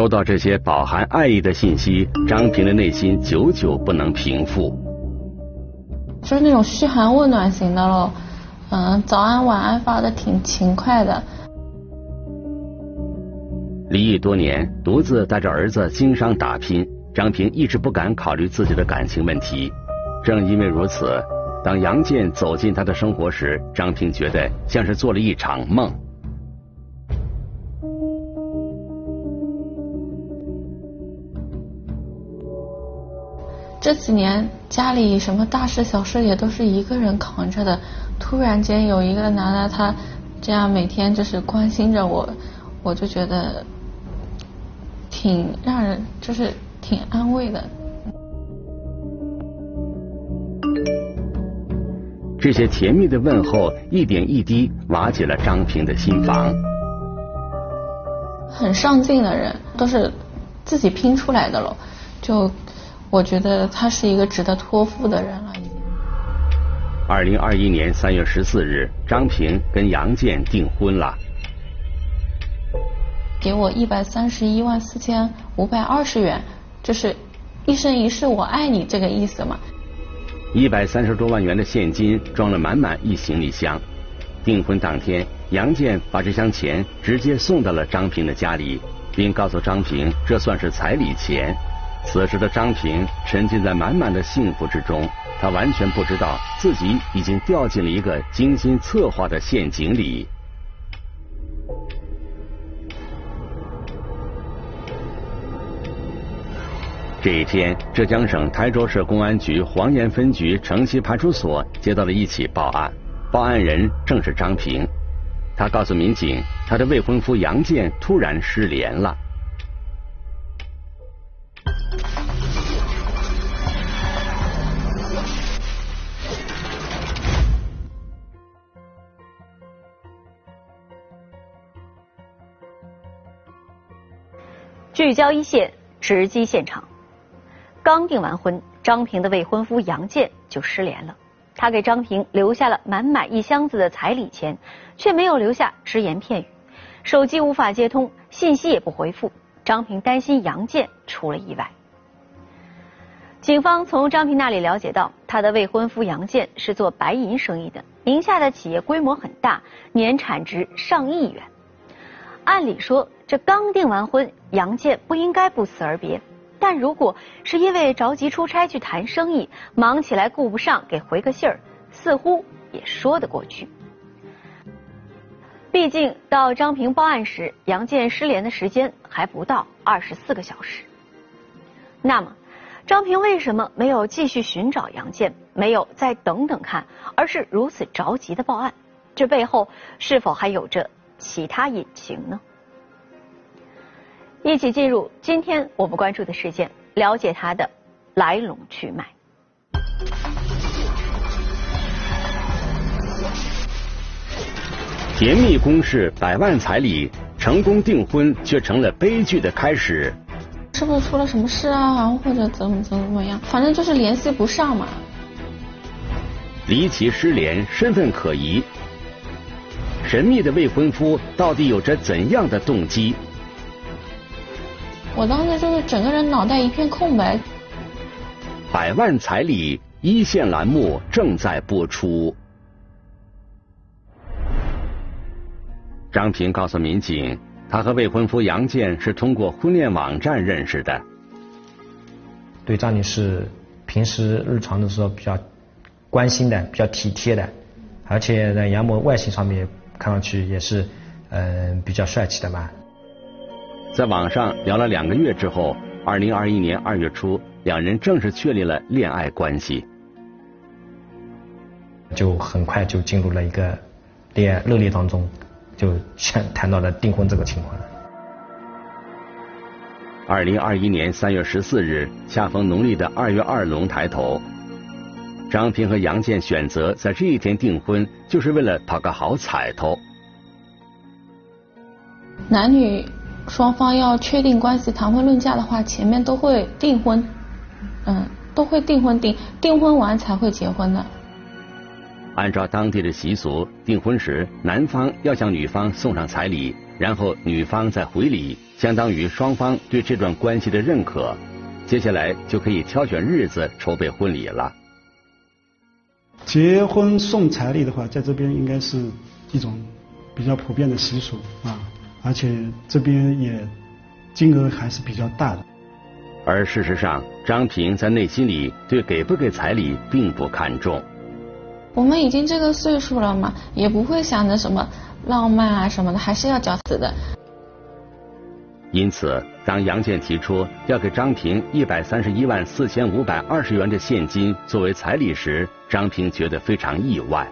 收到这些饱含爱意的信息，张平的内心久久不能平复。就是那种嘘寒问暖型的喽，嗯，早安晚安发的挺勤快的。离异多年，独自带着儿子经商打拼，张平一直不敢考虑自己的感情问题。正因为如此，当杨建走进他的生活时，张平觉得像是做了一场梦。这几年家里什么大事小事也都是一个人扛着的，突然间有一个男的他这样每天就是关心着我，我就觉得挺让人就是挺安慰的。这些甜蜜的问候一点一滴瓦解了张平的心房。很上进的人都是自己拼出来的了，就。我觉得他是一个值得托付的人了。二零二一年三月十四日，张平跟杨建订婚了。给我一百三十一万四千五百二十元，就是一生一世我爱你这个意思嘛。一百三十多万元的现金装了满满一行李箱。订婚当天，杨建把这箱钱直接送到了张平的家里，并告诉张平这算是彩礼钱。此时的张平沉浸在满满的幸福之中，他完全不知道自己已经掉进了一个精心策划的陷阱里。这一天，浙江省台州市公安局黄岩分局城西派出所接到了一起报案，报案人正是张平。他告诉民警，他的未婚夫杨建突然失联了。聚焦一线，直击现场。刚订完婚，张平的未婚夫杨建就失联了。他给张平留下了满满一箱子的彩礼钱，却没有留下只言片语，手机无法接通，信息也不回复。张平担心杨建出了意外。警方从张平那里了解到，他的未婚夫杨建是做白银生意的，名下的企业规模很大，年产值上亿元。按理说，这刚订完婚，杨建不应该不辞而别。但如果是因为着急出差去谈生意，忙起来顾不上给回个信儿，似乎也说得过去。毕竟到张平报案时，杨建失联的时间还不到二十四个小时。那么，张平为什么没有继续寻找杨建，没有再等等看，而是如此着急的报案？这背后是否还有着？其他隐情呢？一起进入今天我们关注的事件，了解它的来龙去脉。甜蜜攻势，百万彩礼，成功订婚却成了悲剧的开始。是不是出了什么事啊？或者怎么怎么怎么样？反正就是联系不上嘛。离奇失联，身份可疑。神秘的未婚夫到底有着怎样的动机？我当时就是整个人脑袋一片空白。百万彩礼一线栏目正在播出。张平告诉民警，他和未婚夫杨建是通过婚恋网站认识的。对张女士平时日常的时候比较关心的，比较体贴的，而且在杨某外形上面。看上去也是，嗯，比较帅气的嘛。在网上聊了两个月之后，二零二一年二月初，两人正式确立了恋爱关系，就很快就进入了一个恋爱热恋当中，就谈到了订婚这个情况。二零二一年三月十四日，恰逢农历的二月二龙抬头。张平和杨建选择在这一天订婚，就是为了讨个好彩头。男女双方要确定关系、谈婚论嫁的话，前面都会订婚，嗯，都会订婚订，订婚完才会结婚的。按照当地的习俗，订婚时男方要向女方送上彩礼，然后女方再回礼，相当于双方对这段关系的认可。接下来就可以挑选日子筹备婚礼了。结婚送彩礼的话，在这边应该是一种比较普遍的习俗啊，而且这边也金额还是比较大的。而事实上，张平在内心里对给不给彩礼并不看重。我们已经这个岁数了嘛，也不会想着什么浪漫啊什么的，还是要缴死的。因此，当杨建提出要给张平一百三十一万四千五百二十元的现金作为彩礼时，张平觉得非常意外。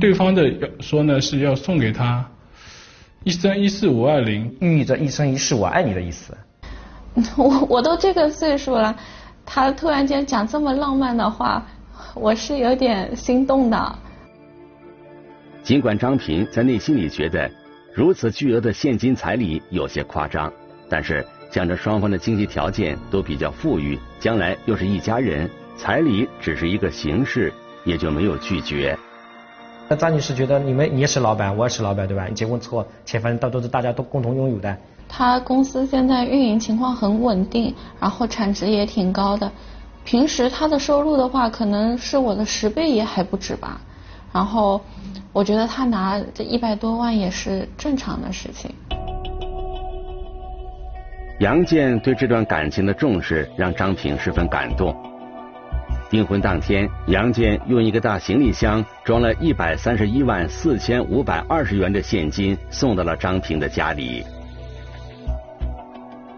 对方的要说呢是要送给他一生一世五二零，寓意着一生一世我爱你的意思。我我都这个岁数了，他突然间讲这么浪漫的话，我是有点心动的。尽管张平在内心里觉得。如此巨额的现金彩礼有些夸张，但是想着双方的经济条件都比较富裕，将来又是一家人，彩礼只是一个形式，也就没有拒绝。那张女士觉得你们你也是老板，我也是老板，对吧？你结婚之后，钱反正都是大家都共同拥有的。他公司现在运营情况很稳定，然后产值也挺高的，平时他的收入的话，可能是我的十倍也还不止吧。然后。我觉得他拿这一百多万也是正常的事情。杨建对这段感情的重视让张平十分感动。订婚当天，杨建用一个大行李箱装了一百三十一万四千五百二十元的现金送到了张平的家里。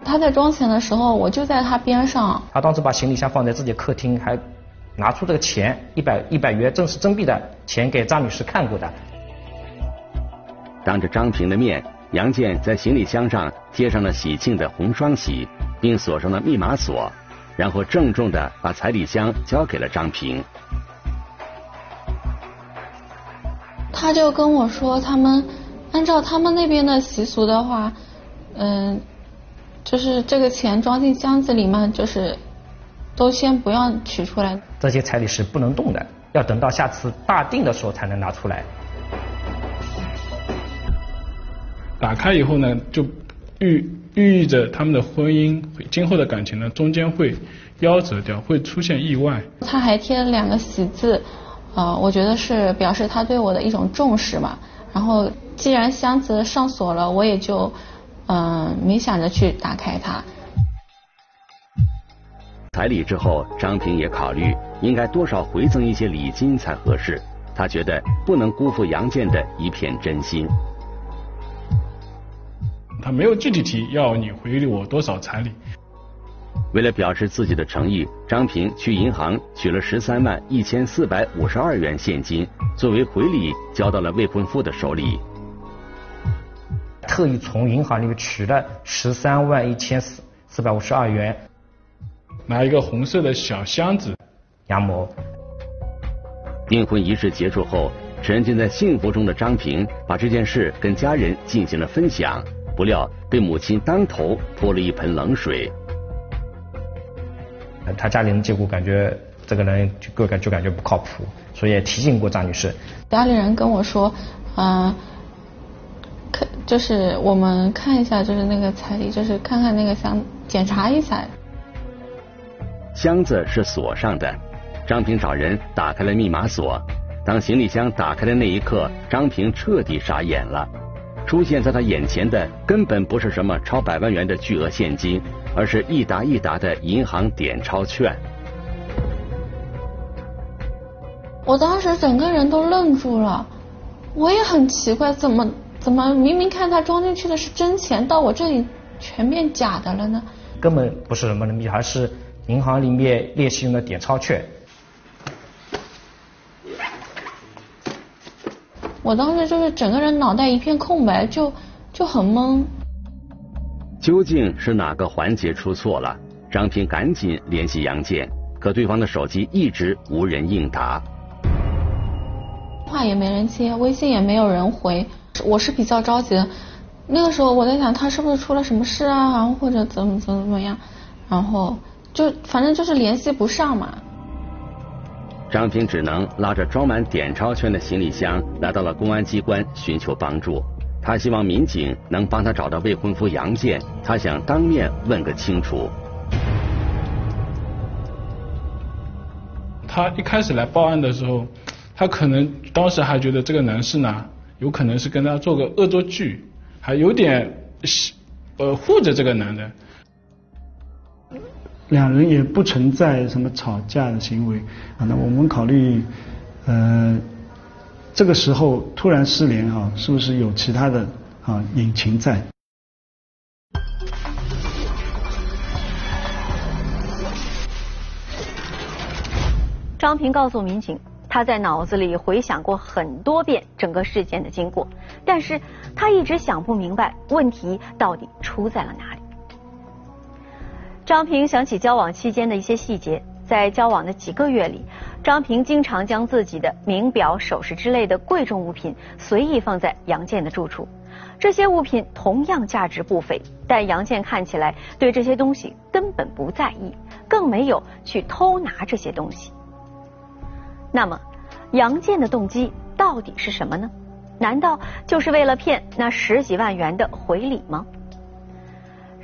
他在装钱的时候，我就在他边上。他当时把行李箱放在自己客厅，还。拿出这个钱一百一百元，正是真币的钱给张女士看过的。当着张平的面，杨建在行李箱上贴上了喜庆的红双喜，并锁上了密码锁，然后郑重的把彩礼箱交给了张平。他就跟我说，他们按照他们那边的习俗的话，嗯，就是这个钱装进箱子里面，就是。都先不要取出来，这些彩礼是不能动的，要等到下次大定的时候才能拿出来。打开以后呢，就寓寓意着他们的婚姻今后的感情呢，中间会夭折掉，会出现意外。他还贴了两个喜字，呃，我觉得是表示他对我的一种重视嘛。然后既然箱子上锁了，我也就嗯没想着去打开它。彩礼之后，张平也考虑应该多少回赠一些礼金才合适。他觉得不能辜负杨建的一片真心。他没有具体提要你回我多少彩礼。为了表示自己的诚意，张平去银行取了十三万一千四百五十二元现金作为回礼，交到了未婚夫的手里。特意从银行里面取了十三万一千四四百五十二元。拿一个红色的小箱子，杨某。订婚仪式结束后，沉浸在幸福中的张平把这件事跟家人进行了分享，不料被母亲当头泼了一盆冷水。他家里人结果感觉这个人就感就感觉不靠谱，所以也提醒过张女士。家里人跟我说，嗯，看就是我们看一下，就是那个彩礼，就是看看那个箱，检查一下。箱子是锁上的，张平找人打开了密码锁。当行李箱打开的那一刻，张平彻底傻眼了。出现在他眼前的根本不是什么超百万元的巨额现金，而是一沓一沓的银行点钞券。我当时整个人都愣住了，我也很奇怪，怎么怎么明明看他装进去的是真钱，到我这里全变假的了呢？根本不是什么人民币，而是。银行里面练习用的点钞券，我当时就是整个人脑袋一片空白，就就很懵。究竟是哪个环节出错了？张平赶紧联系杨建，可对方的手机一直无人应答，话也没人接，微信也没有人回，我是比较着急的。那个时候我在想，他是不是出了什么事啊？然后或者怎么怎么怎么样？然后。就反正就是联系不上嘛。张平只能拉着装满点钞券的行李箱来到了公安机关寻求帮助。他希望民警能帮他找到未婚夫杨建，他想当面问个清楚。他一开始来报案的时候，他可能当时还觉得这个男士呢，有可能是跟他做个恶作剧，还有点呃护着这个男的。两人也不存在什么吵架的行为啊，那我们考虑，呃，这个时候突然失联啊，是不是有其他的啊隐情在？张平告诉民警，他在脑子里回想过很多遍整个事件的经过，但是他一直想不明白问题到底出在了哪里。张平想起交往期间的一些细节，在交往的几个月里，张平经常将自己的名表、首饰之类的贵重物品随意放在杨建的住处。这些物品同样价值不菲，但杨建看起来对这些东西根本不在意，更没有去偷拿这些东西。那么，杨建的动机到底是什么呢？难道就是为了骗那十几万元的回礼吗？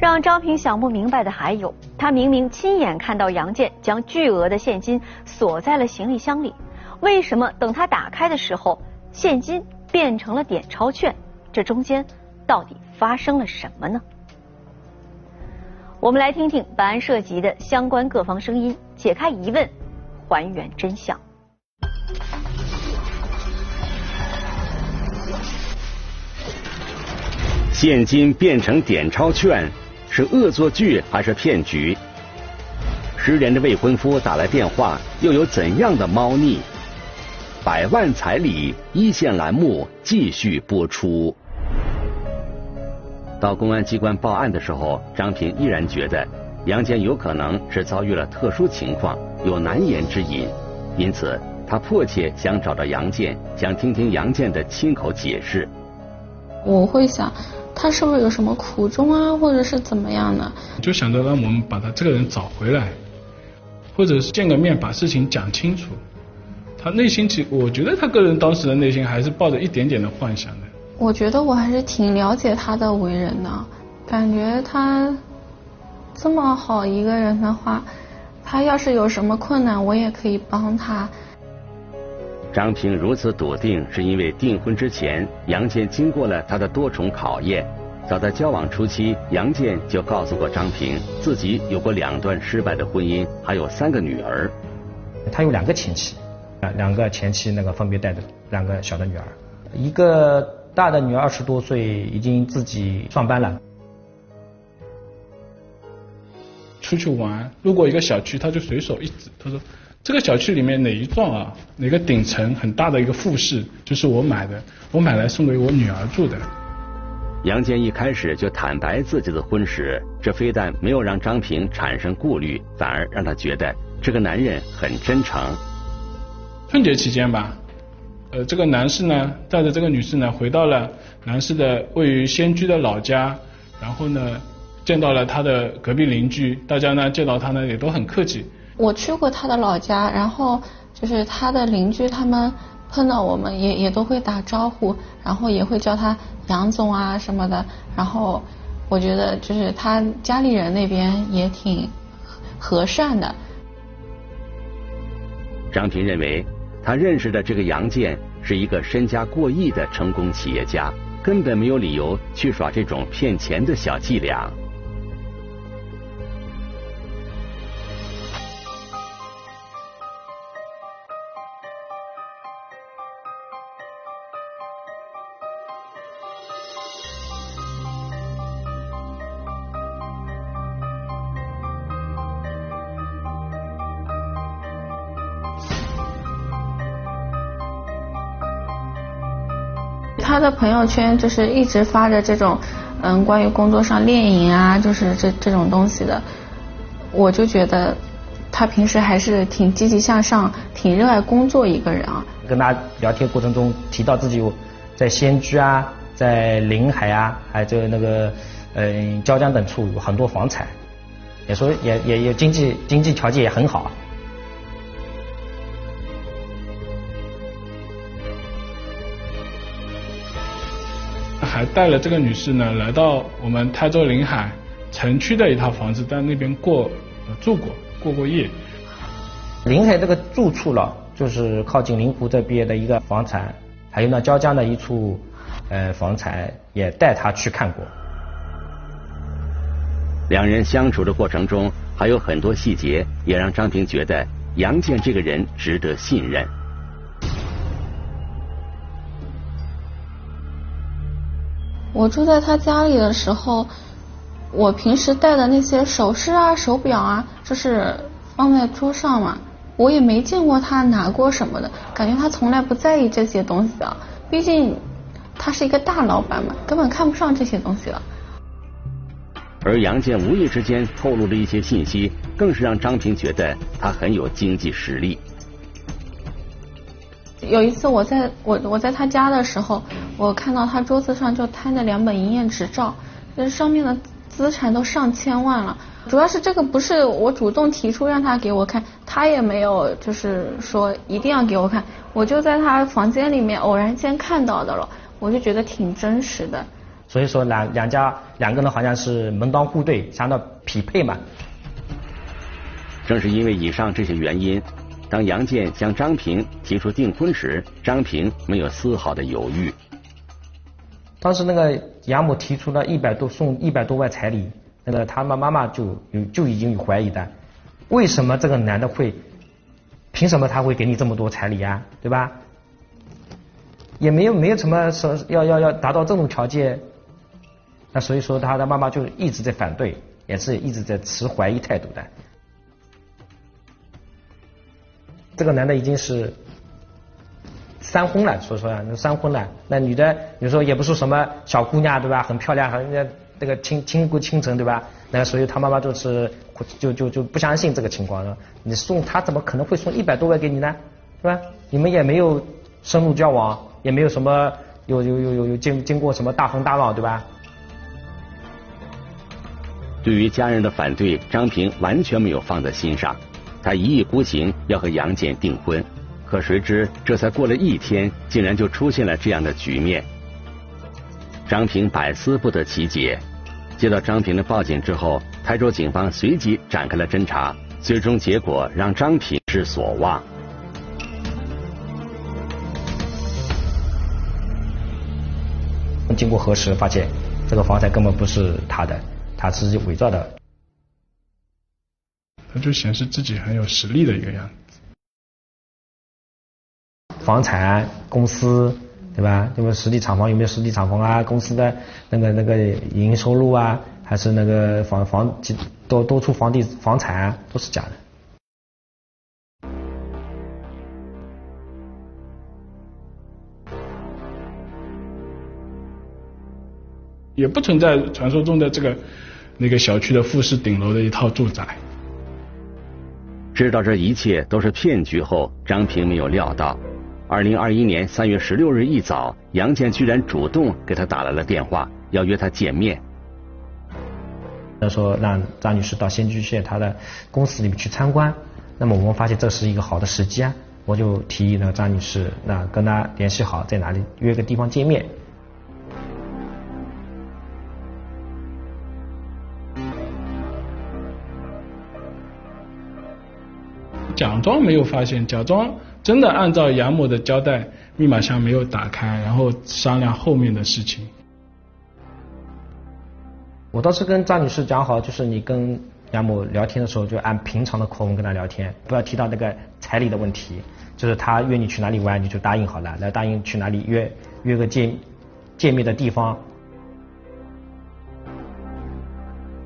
让张平想不明白的还有，他明明亲眼看到杨建将巨额的现金锁在了行李箱里，为什么等他打开的时候，现金变成了点钞券？这中间到底发生了什么呢？我们来听听本案涉及的相关各方声音，解开疑问，还原真相。现金变成点钞券。是恶作剧还是骗局？失联的未婚夫打来电话，又有怎样的猫腻？百万彩礼一线栏目继续播出。到公安机关报案的时候，张平依然觉得杨建有可能是遭遇了特殊情况，有难言之隐，因此他迫切想找到杨建，想听听杨建的亲口解释。我会想。他是不是有什么苦衷啊，或者是怎么样的？就想着让我们把他这个人找回来，或者是见个面把事情讲清楚。他内心其我觉得他个人当时的内心还是抱着一点点的幻想的。我觉得我还是挺了解他的为人的，感觉他这么好一个人的话，他要是有什么困难，我也可以帮他。张平如此笃定，是因为订婚之前，杨建经过了他的多重考验。早在交往初期，杨建就告诉过张平，自己有过两段失败的婚姻，还有三个女儿。他有两个前妻，啊，两个前妻那个分别带着两个小的女儿，一个大的女儿二十多岁，已经自己上班了。出去玩，路过一个小区，他就随手一指，他说。这个小区里面哪一幢啊？哪个顶层很大的一个复式，就是我买的，我买来送给我女儿住的。杨坚一开始就坦白自己的婚史，这非但没有让张平产生顾虑，反而让他觉得这个男人很真诚。春节期间吧，呃，这个男士呢带着这个女士呢回到了男士的位于仙居的老家，然后呢见到了他的隔壁邻居，大家呢见到他呢也都很客气。我去过他的老家，然后就是他的邻居，他们碰到我们也也都会打招呼，然后也会叫他杨总啊什么的。然后我觉得就是他家里人那边也挺和善的。张平认为，他认识的这个杨建是一个身家过亿的成功企业家，根本没有理由去耍这种骗钱的小伎俩。的朋友圈就是一直发着这种，嗯，关于工作上猎淫啊，就是这这种东西的，我就觉得他平时还是挺积极向上、挺热爱工作一个人啊。跟他聊天过程中提到自己有在仙居啊，在临海啊，还有那个嗯椒江等处有很多房产，也说也也也经济经济条件也很好。还带了这个女士呢来到我们台州临海城区的一套房子，在那边过住过过过夜。临海这个住处了，就是靠近临湖这边的一个房产，还有呢椒江的一处呃房产，也带他去看过。两人相处的过程中，还有很多细节，也让张平觉得杨建这个人值得信任。我住在他家里的时候，我平时戴的那些首饰啊、手表啊，就是放在桌上嘛，我也没见过他拿过什么的，感觉他从来不在意这些东西啊。毕竟他是一个大老板嘛，根本看不上这些东西了。而杨建无意之间透露的一些信息，更是让张平觉得他很有经济实力。有一次我在我我在他家的时候，我看到他桌子上就摊着两本营业执照，这上面的资产都上千万了。主要是这个不是我主动提出让他给我看，他也没有就是说一定要给我看，我就在他房间里面偶然间看到的了，我就觉得挺真实的。所以说两两家两个人好像是门当户对，相当匹配嘛。正是因为以上这些原因，当杨建向张平提出订婚时，张平没有丝毫的犹豫。当时那个杨某提出了一百多送一百多万彩礼，那个他妈妈妈就有就已经有怀疑的，为什么这个男的会，凭什么他会给你这么多彩礼啊？对吧？也没有没有什么说要要要达到这种条件。那所以说，他的妈妈就一直在反对，也是一直在持怀疑态度的。这个男的已经是三婚了，说实话，三婚了。那女的，你说也不是什么小姑娘，对吧？很漂亮，很那那个倾倾国倾城，对吧？那所以他妈妈就是就就就不相信这个情况了。你送他怎么可能会送一百多万给你呢？是吧？你们也没有深入交往，也没有什么有有有有有经经过什么大风大浪，对吧？对于家人的反对，张平完全没有放在心上。他一意孤行要和杨戬订婚，可谁知这才过了一天，竟然就出现了这样的局面。张平百思不得其解。接到张平的报警之后，台州警方随即展开了侦查，最终结果让张平失所望。经过核实，发现这个房产根本不是他的。他是伪造的，他就显示自己很有实力的一个样子。房产公司对吧？有没有实体厂房？有没有实体厂房啊？公司的那个那个营收入啊，还是那个房房多多处房地房产啊，都是假的。也不存在传说中的这个。那个小区的复式顶楼的一套住宅。知道这一切都是骗局后，张平没有料到，二零二一年三月十六日一早，杨建居然主动给他打来了电话，要约他见面。他说让张女士到仙居县他的公司里面去参观，那么我们发现这是一个好的时机啊，我就提议呢张女士那跟他联系好，在哪里约个地方见面。假装没有发现，假装真的按照杨某的交代，密码箱没有打开，然后商量后面的事情。我倒是跟张女士讲好，就是你跟杨某聊天的时候，就按平常的口吻跟他聊天，不要提到那个彩礼的问题。就是他约你去哪里玩，你就答应好了，来答应去哪里约约个见见面的地方。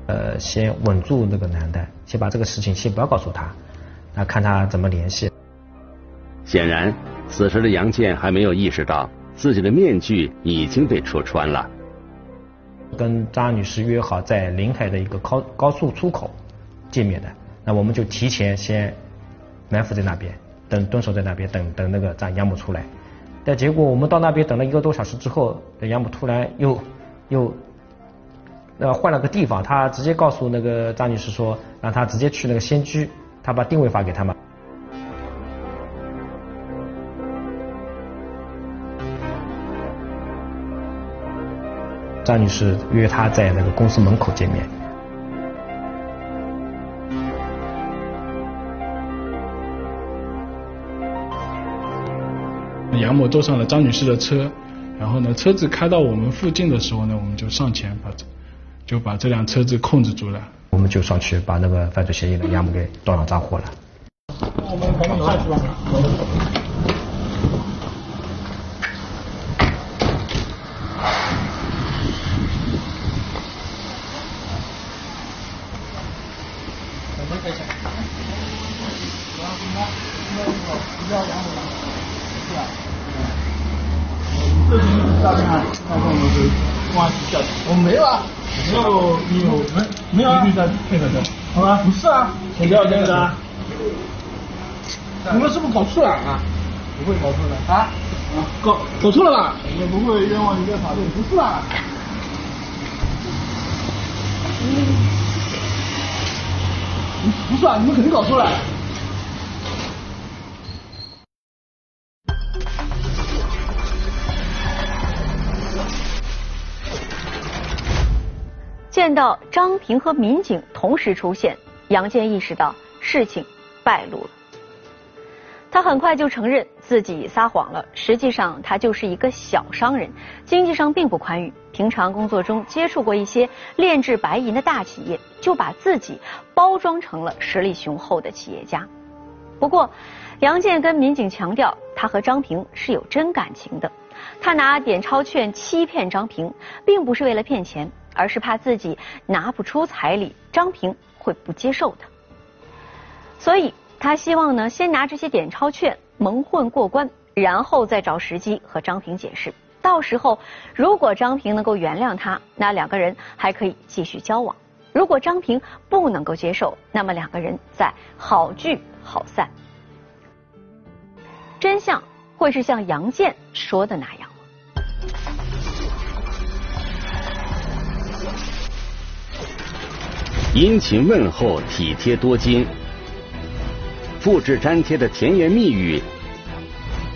呃，先稳住那个男的，先把这个事情先不要告诉他。那看他怎么联系。显然，此时的杨建还没有意识到自己的面具已经被戳穿了。跟张女士约好在临海的一个高高速出口见面的，那我们就提前先埋伏在那边，等蹲守在那边，等等那个张杨母出来。但结果我们到那边等了一个多小时之后，杨母突然又又呃换了个地方，他直接告诉那个张女士说，让她直接去那个仙居。他把定位发给他们。张女士约他在那个公司门口见面。杨某坐上了张女士的车，然后呢，车子开到我们附近的时候呢，我们就上前把就把这辆车子控制住了。我们就上去把那个犯罪嫌疑人杨某给当场抓获了。我们赶紧下去吧。我没有啊，没有，你有没没有啊？你在配合的，好吧？不是啊，不要这样子啊！你们是不是搞错了啊？不会搞错的啊？搞搞错了吧？也不会冤枉你在法律，不是啊？不是啊，你们肯定搞错了。见到张平和民警同时出现，杨建意识到事情败露了。他很快就承认自己撒谎了。实际上，他就是一个小商人，经济上并不宽裕。平常工作中接触过一些炼制白银的大企业，就把自己包装成了实力雄厚的企业家。不过，杨建跟民警强调，他和张平是有真感情的。他拿点钞券欺骗张平，并不是为了骗钱。而是怕自己拿不出彩礼，张平会不接受的，所以他希望呢，先拿这些点钞券蒙混过关，然后再找时机和张平解释。到时候如果张平能够原谅他，那两个人还可以继续交往；如果张平不能够接受，那么两个人再好聚好散。真相会是像杨建说的那样吗。殷勤问候，体贴多金，复制粘贴的甜言蜜语，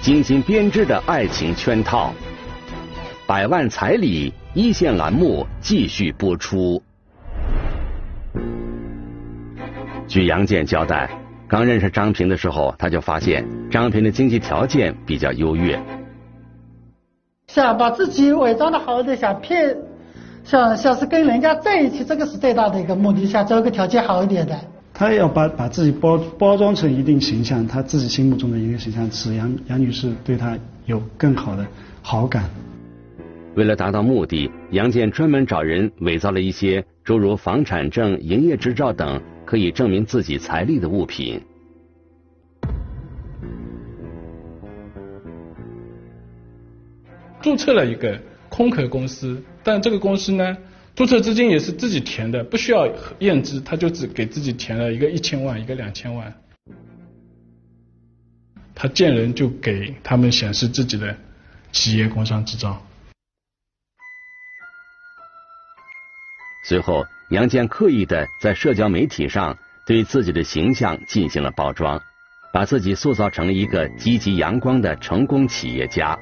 精心编织的爱情圈套，百万彩礼一线栏目继续播出。据杨建交代，刚认识张平的时候，他就发现张平的经济条件比较优越，想把自己伪装的好一点，想骗。像像是跟人家在一起，这个是最大的一个目的，想找一个条件好一点的。他要把把自己包包装成一定形象，他自己心目中的一个形象，使杨杨女士对他有更好的好感。为了达到目的，杨建专门找人伪造了一些诸如房产证、营业执照等可以证明自己财力的物品，注册了一个空壳公司。但这个公司呢，注册资金也是自己填的，不需要验资，他就只给自己填了一个一千万，一个两千万。他见人就给他们显示自己的企业工商执照。随后，杨建刻意的在社交媒体上对自己的形象进行了包装，把自己塑造成了一个积极阳光的成功企业家。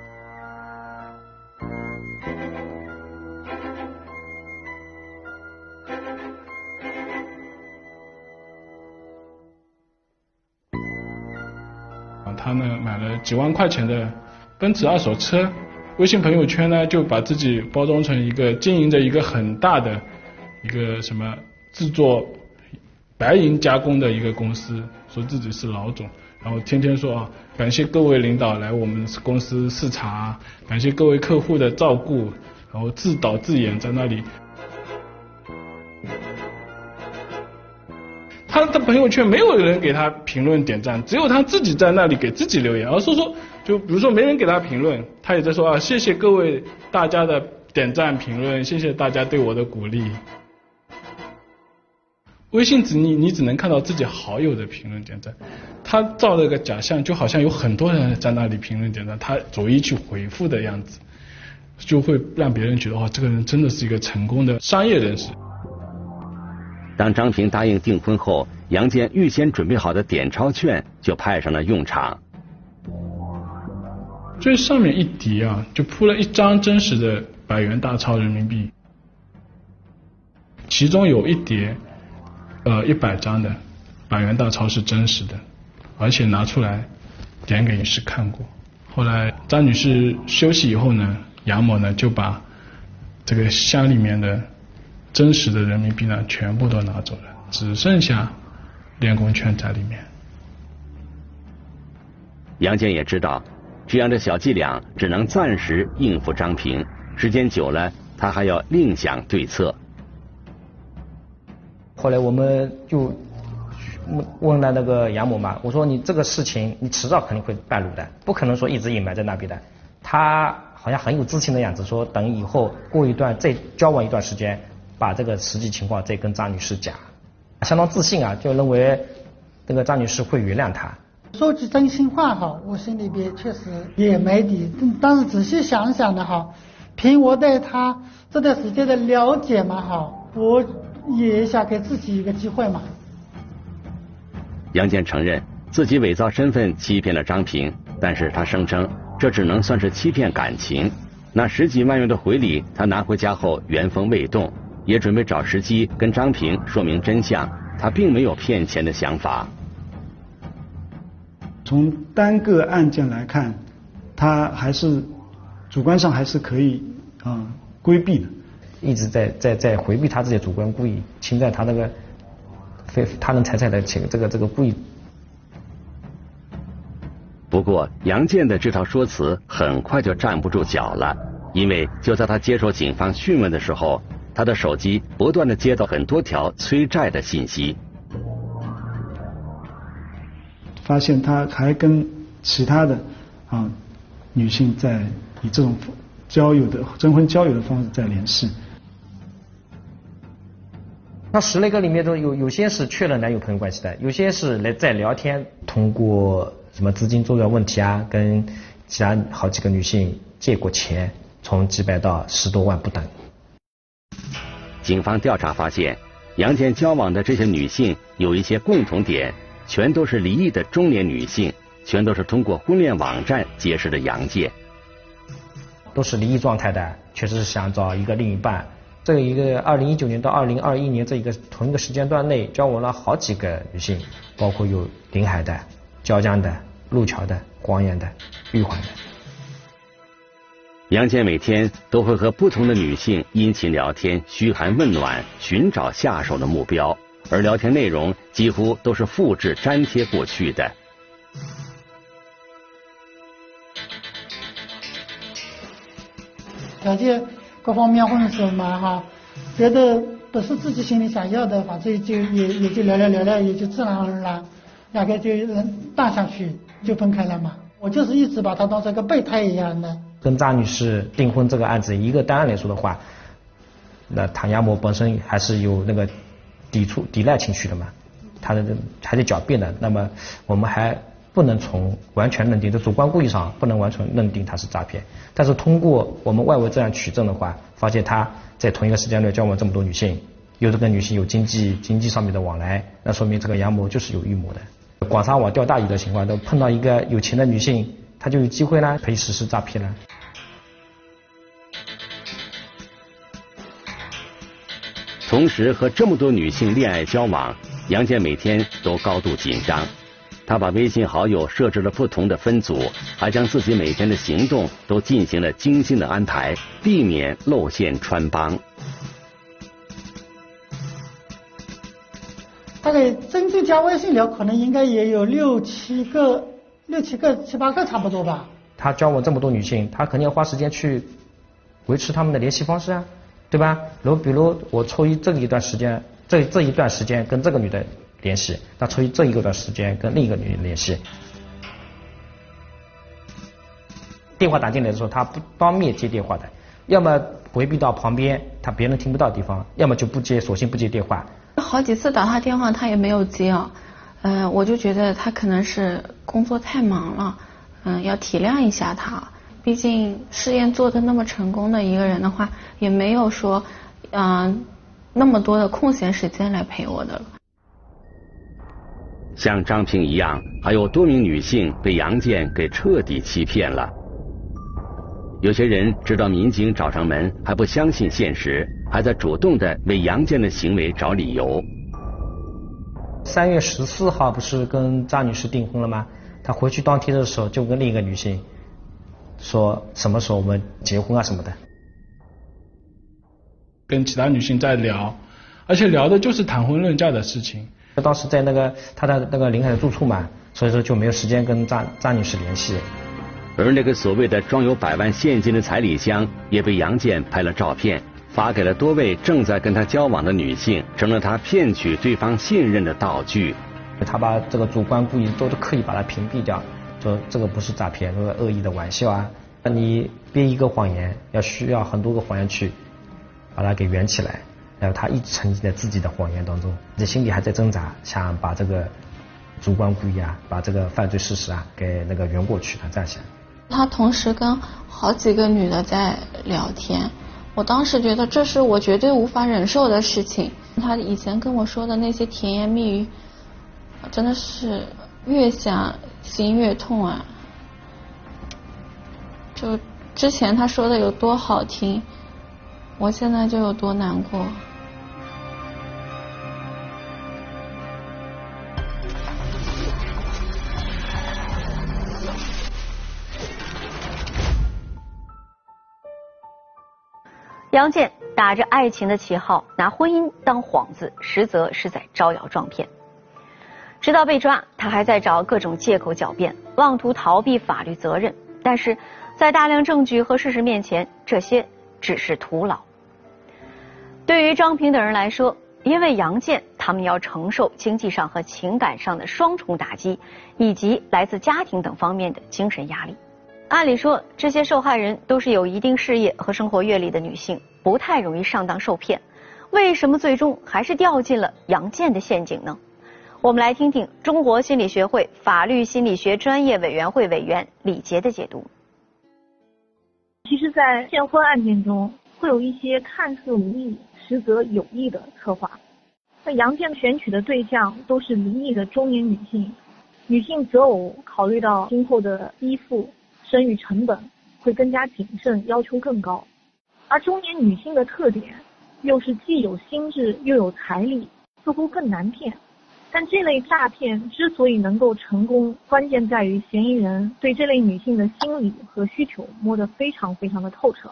他呢买了几万块钱的奔驰二手车，微信朋友圈呢就把自己包装成一个经营着一个很大的一个什么制作白银加工的一个公司，说自己是老总，然后天天说啊感谢各位领导来我们公司视察，感谢各位客户的照顾，然后自导自演在那里。他的朋友圈没有人给他评论点赞，只有他自己在那里给自己留言。而说说，就比如说没人给他评论，他也在说啊，谢谢各位大家的点赞评论，谢谢大家对我的鼓励。微信只你你只能看到自己好友的评论点赞，他造了个假象，就好像有很多人在那里评论点赞，他逐一去回复的样子，就会让别人觉得哇，这个人真的是一个成功的商业人士。当张平答应订婚后，杨建预先准备好的点钞券就派上了用场。最上面一叠啊，就铺了一张真实的百元大钞人民币，其中有一叠，呃，一百张的百元大钞是真实的，而且拿出来点给女士看过。后来张女士休息以后呢，杨某呢就把这个箱里面的真实的人民币呢全部都拿走了，只剩下练功券在里面。杨建也知道，这样的小伎俩只能暂时应付张平，时间久了，他还要另想对策。后来我们就问了那个杨某嘛，我说你这个事情你迟早肯定会败露的，不可能说一直隐瞒在那边的。他好像很有自信的样子，说等以后过一段再交往一段时间，把这个实际情况再跟张女士讲，相当自信啊，就认为那个张女士会原谅他。说句真心话哈，我心里边确实也没底，但是仔细想想的哈，凭我对他这段时间的了解嘛哈，我。也想给自己一个机会嘛。杨建承认自己伪造身份欺骗了张平，但是他声称这只能算是欺骗感情。那十几万元的回礼，他拿回家后原封未动，也准备找时机跟张平说明真相。他并没有骗钱的想法。从单个案件来看，他还是主观上还是可以啊规避的。一直在在在回避他自己主观故意侵占他那个非他人财产的情这个这个故意。不过杨建的这套说辞很快就站不住脚了，因为就在他接受警方讯问的时候，他的手机不断的接到很多条催债的信息，发现他还跟其他的啊女性在以这种交友的征婚交友的方式在联系。那十来个里面都有有些是确认男女朋友关系的，有些是来在聊天，通过什么资金周转问题啊，跟其他好几个女性借过钱，从几百到十多万不等。警方调查发现，杨建交往的这些女性有一些共同点，全都是离异的中年女性，全都是通过婚恋网站结识的杨建，都是离异状态的，确实是想找一个另一半。这一个二零一九年到二零二一年这一个同一个时间段内，交往了好几个女性，包括有临海的、椒江的、路桥的、广远的、玉环的。杨建每天都会和不同的女性殷勤聊天、嘘寒问暖，寻找下手的目标，而聊天内容几乎都是复制粘贴过去的。条件。各方面混熟嘛哈，觉得不是自己心里想要的反正就也也就聊聊聊聊，也就自然而然，大概就淡下去，就分开了嘛。我就是一直把他当成个备胎一样的。跟张女士订婚这个案子，一个单案来说的话，那唐亚某本身还是有那个抵触、抵赖情绪的嘛，他的还在狡辩的。那么我们还。不能从完全认定，在主观故意上不能完全认定他是诈骗。但是通过我们外围这样取证的话，发现他在同一个时间内交往这么多女性，有这个女性有经济经济上面的往来，那说明这个杨某就是有预谋的。广撒网钓大鱼的情况，都碰到一个有钱的女性，他就有机会呢，可以实施诈骗了。同时和这么多女性恋爱交往，杨建每天都高度紧张。他把微信好友设置了不同的分组，还将自己每天的行动都进行了精心的安排，避免露馅穿帮。大概真正加微信聊，可能应该也有六七个、六七个、七八个差不多吧。他交往这么多女性，他肯定要花时间去维持他们的联系方式啊，对吧？如比如我抽一这一段时间，这这一段时间跟这个女的。联系，那出于这一个段时间跟另一个女的联系，电话打进来的时候，他不当面接电话的，要么回避到旁边他别人听不到地方，要么就不接，索性不接电话。好几次打他电话，他也没有接啊，嗯，我就觉得他可能是工作太忙了，嗯，要体谅一下他，毕竟试验做的那么成功的一个人的话，也没有说嗯那么多的空闲时间来陪我的了。像张平一样，还有多名女性被杨建给彻底欺骗了。有些人知道民警找上门还不相信现实，还在主动的为杨建的行为找理由。三月十四号不是跟张女士订婚了吗？她回去当天的时候就跟另一个女性说什么时候我们结婚啊什么的。跟其他女性在聊，而且聊的就是谈婚论嫁的事情。当时在那个他的那个临海的住处嘛，所以说就没有时间跟张张女士联系。而那个所谓的装有百万现金的彩礼箱，也被杨建拍了照片，发给了多位正在跟他交往的女性，成了他骗取对方信任的道具。他把这个主观故意都是刻意把它屏蔽掉，说这个不是诈骗，这个恶意的玩笑啊。那你编一个谎言，要需要很多个谎言去把它给圆起来，然后他一直沉浸在自己的谎言当中，在心里还在挣扎，想把这个主观故意啊，把这个犯罪事实啊给那个圆过去，他这样想。他同时跟好几个女的在聊天，我当时觉得这是我绝对无法忍受的事情。他以前跟我说的那些甜言蜜语，真的是越想心越痛啊！就之前他说的有多好听，我现在就有多难过。杨建打着爱情的旗号，拿婚姻当幌子，实则是在招摇撞骗。直到被抓，他还在找各种借口狡辩，妄图逃避法律责任。但是在大量证据和事实面前，这些只是徒劳。对于张平等人来说，因为杨建，他们要承受经济上和情感上的双重打击，以及来自家庭等方面的精神压力。按理说，这些受害人都是有一定事业和生活阅历的女性，不太容易上当受骗。为什么最终还是掉进了杨建的陷阱呢？我们来听听中国心理学会法律心理学专业委员会委员李杰的解读。其实，在骗婚案件中，会有一些看似无意，实则有意的策划。那杨建选取的对象都是离异的中年女性，女性择偶考虑到今后的依附。生育成本会更加谨慎，要求更高，而中年女性的特点又是既有心智又有财力，似乎更难骗。但这类诈骗之所以能够成功，关键在于嫌疑人对这类女性的心理和需求摸得非常非常的透彻。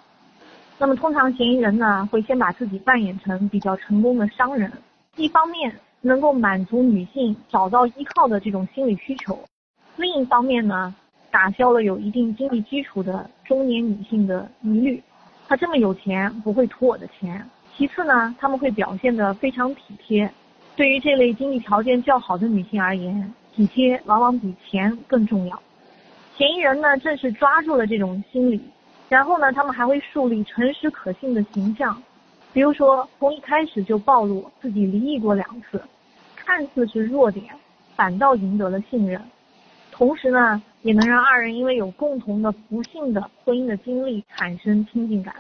那么通常嫌疑人呢会先把自己扮演成比较成功的商人，一方面能够满足女性找到依靠的这种心理需求，另一方面呢。打消了有一定经济基础的中年女性的疑虑，他这么有钱不会图我的钱。其次呢，他们会表现得非常体贴。对于这类经济条件较好的女性而言，体贴往往比钱更重要。嫌疑人呢，正是抓住了这种心理，然后呢，他们还会树立诚实可信的形象，比如说从一开始就暴露自己离异过两次，看似是弱点，反倒赢得了信任。同时呢。也能让二人因为有共同的不幸的婚姻的经历产生亲近感。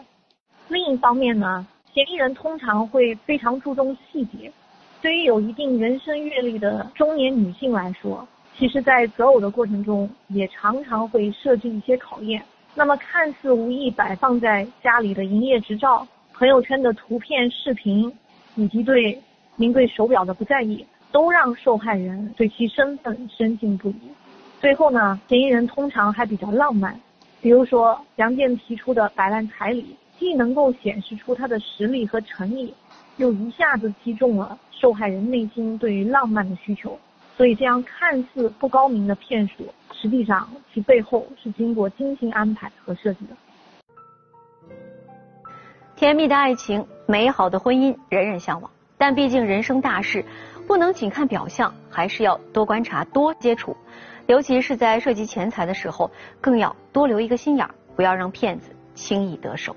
另一方面呢，嫌疑人通常会非常注重细节。对于有一定人生阅历的中年女性来说，其实，在择偶的过程中也常常会设置一些考验。那么，看似无意摆放在家里的营业执照、朋友圈的图片、视频，以及对名贵手表的不在意，都让受害人对其身份深信不疑。最后呢，嫌疑人通常还比较浪漫，比如说杨建提出的百万彩礼，既能够显示出他的实力和诚意，又一下子击中了受害人内心对于浪漫的需求。所以这样看似不高明的骗术，实际上其背后是经过精心安排和设计的。甜蜜的爱情，美好的婚姻，人人向往。但毕竟人生大事，不能仅看表象，还是要多观察、多接触。尤其是在涉及钱财的时候，更要多留一个心眼儿，不要让骗子轻易得手。